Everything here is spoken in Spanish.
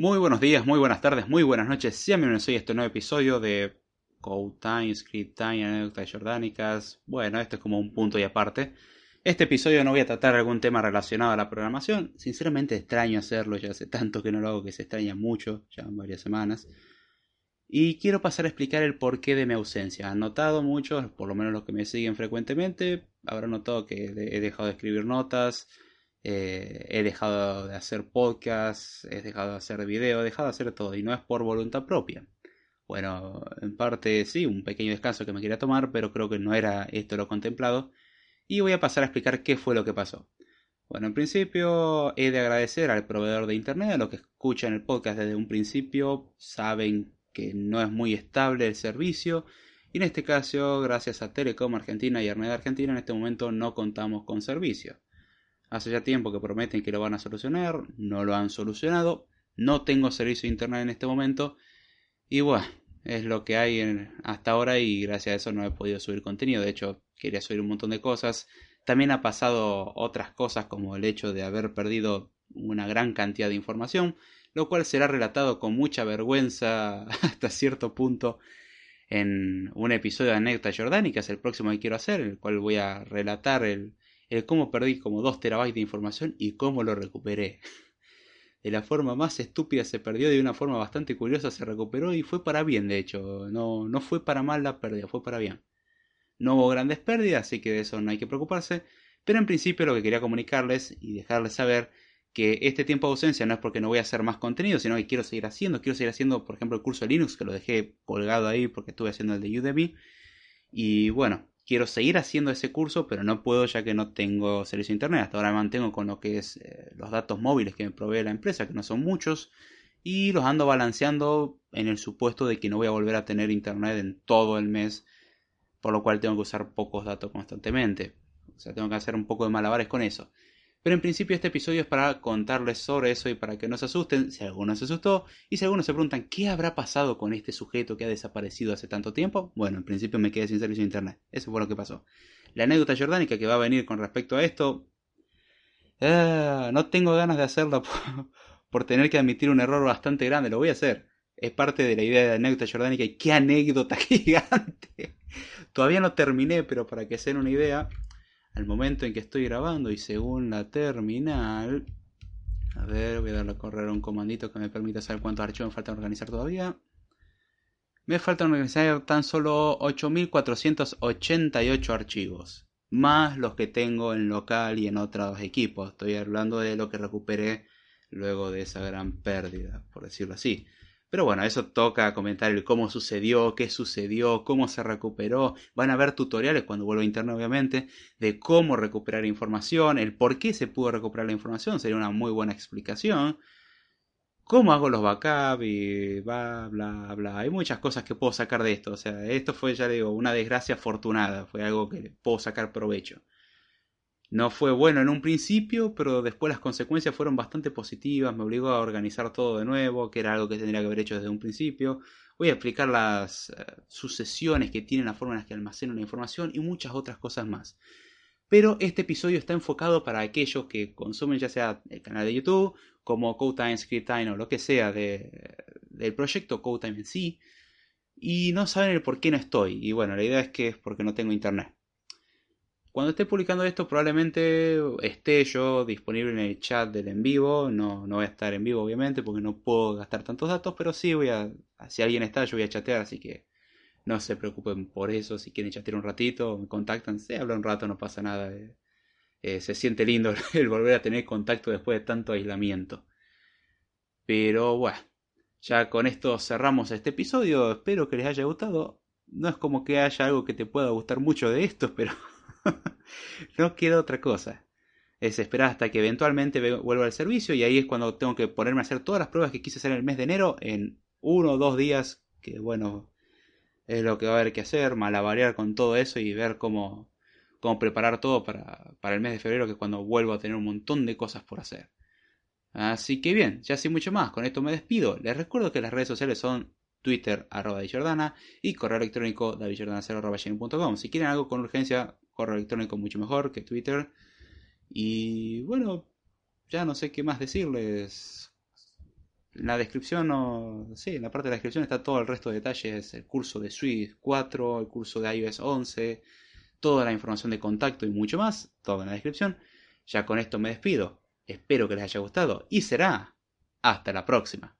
Muy buenos días, muy buenas tardes, muy buenas noches. Sean bienvenidos a este nuevo episodio de Code Time, Script Time, anécdotas jordánicas. Bueno, esto es como un punto y aparte. Este episodio no voy a tratar algún tema relacionado a la programación. Sinceramente extraño hacerlo, ya hace tanto que no lo hago que se extraña mucho, ya en varias semanas. Y quiero pasar a explicar el porqué de mi ausencia. Han notado muchos, por lo menos los que me siguen frecuentemente, habrán notado que he dejado de escribir notas, eh, he dejado de hacer podcasts, he dejado de hacer video, he dejado de hacer todo y no es por voluntad propia. Bueno, en parte sí, un pequeño descanso que me quería tomar, pero creo que no era esto lo contemplado. Y voy a pasar a explicar qué fue lo que pasó. Bueno, en principio he de agradecer al proveedor de internet, a los que escuchan el podcast desde un principio, saben que no es muy estable el servicio. Y en este caso, gracias a Telecom Argentina y Armed Argentina, en este momento no contamos con servicio. Hace ya tiempo que prometen que lo van a solucionar, no lo han solucionado. No tengo servicio de internet en este momento. Y bueno, es lo que hay hasta ahora y gracias a eso no he podido subir contenido. De hecho, quería subir un montón de cosas. También ha pasado otras cosas como el hecho de haber perdido una gran cantidad de información, lo cual será relatado con mucha vergüenza hasta cierto punto en un episodio de Anécdota Jordánica, es el próximo que quiero hacer, en el cual voy a relatar el, el cómo perdí como 2 terabytes de información y cómo lo recuperé. De la forma más estúpida se perdió, de una forma bastante curiosa se recuperó y fue para bien, de hecho. No, no fue para mal la pérdida, fue para bien. No hubo grandes pérdidas, así que de eso no hay que preocuparse. Pero en principio lo que quería comunicarles y dejarles saber que este tiempo de ausencia no es porque no voy a hacer más contenido, sino que quiero seguir haciendo. Quiero seguir haciendo, por ejemplo, el curso de Linux, que lo dejé colgado ahí porque estuve haciendo el de Udemy. Y bueno, quiero seguir haciendo ese curso, pero no puedo ya que no tengo servicio de internet. Hasta ahora me mantengo con lo que es eh, los datos móviles que me provee la empresa, que no son muchos, y los ando balanceando en el supuesto de que no voy a volver a tener internet en todo el mes, por lo cual tengo que usar pocos datos constantemente. O sea, tengo que hacer un poco de malabares con eso. Pero en principio este episodio es para contarles sobre eso y para que no se asusten si alguno se asustó y si algunos se preguntan qué habrá pasado con este sujeto que ha desaparecido hace tanto tiempo. Bueno, en principio me quedé sin servicio de internet. Eso fue lo que pasó. La anécdota jordánica que va a venir con respecto a esto... Ah, no tengo ganas de hacerlo por, tener que admitir un error bastante grande. Lo voy a hacer. Es parte de la idea de la anécdota jordánica y qué anécdota gigante. Todavía no terminé, pero para que se den una idea, al momento en que estoy grabando y según la terminal. A ver, voy a darle a correr un comandito que me permita saber cuántos archivos me faltan organizar todavía. Me faltan organizar tan solo 8488 archivos, más los que tengo en local y en otros equipos. Estoy hablando de lo que recuperé luego de esa gran pérdida, por decirlo así. Pero bueno, eso toca comentar el cómo sucedió, qué sucedió, cómo se recuperó. Van a ver tutoriales cuando vuelva a internet, obviamente, de cómo recuperar información, el por qué se pudo recuperar la información, sería una muy buena explicación. Cómo hago los backups y bla, bla, bla. Hay muchas cosas que puedo sacar de esto. O sea, esto fue, ya digo, una desgracia afortunada. Fue algo que puedo sacar provecho. No fue bueno en un principio, pero después las consecuencias fueron bastante positivas, me obligó a organizar todo de nuevo, que era algo que tendría que haber hecho desde un principio. Voy a explicar las eh, sucesiones que tienen la forma en la que almacenan la información y muchas otras cosas más. Pero este episodio está enfocado para aquellos que consumen ya sea el canal de YouTube, como CodeTime, ScriptTime o lo que sea de, del proyecto CodeTime en sí, y no saben el por qué no estoy. Y bueno, la idea es que es porque no tengo internet. Cuando esté publicando esto probablemente esté yo disponible en el chat del en vivo. No, no voy a estar en vivo obviamente porque no puedo gastar tantos datos, pero sí voy a... Si alguien está yo voy a chatear, así que no se preocupen por eso. Si quieren chatear un ratito, me contactan, se habla un rato, no pasa nada. Eh, eh, se siente lindo el volver a tener contacto después de tanto aislamiento. Pero bueno, ya con esto cerramos este episodio. Espero que les haya gustado. No es como que haya algo que te pueda gustar mucho de esto, pero no queda otra cosa. Es esperar hasta que eventualmente vuelva al servicio y ahí es cuando tengo que ponerme a hacer todas las pruebas que quise hacer en el mes de enero en uno o dos días, que bueno, es lo que va a haber que hacer, malabarear con todo eso y ver cómo, cómo preparar todo para, para el mes de febrero, que es cuando vuelvo a tener un montón de cosas por hacer. Así que bien, ya sin mucho más, con esto me despido. Les recuerdo que las redes sociales son Twitter, arroba y correo electrónico davidjordana0.com. Si quieren algo con urgencia, correo electrónico mucho mejor que Twitter. Y bueno, ya no sé qué más decirles. En la descripción, o, sí, en la parte de la descripción está todo el resto de detalles, el curso de Swift 4, el curso de iOS 11, toda la información de contacto y mucho más, todo en la descripción. Ya con esto me despido, espero que les haya gustado y será hasta la próxima.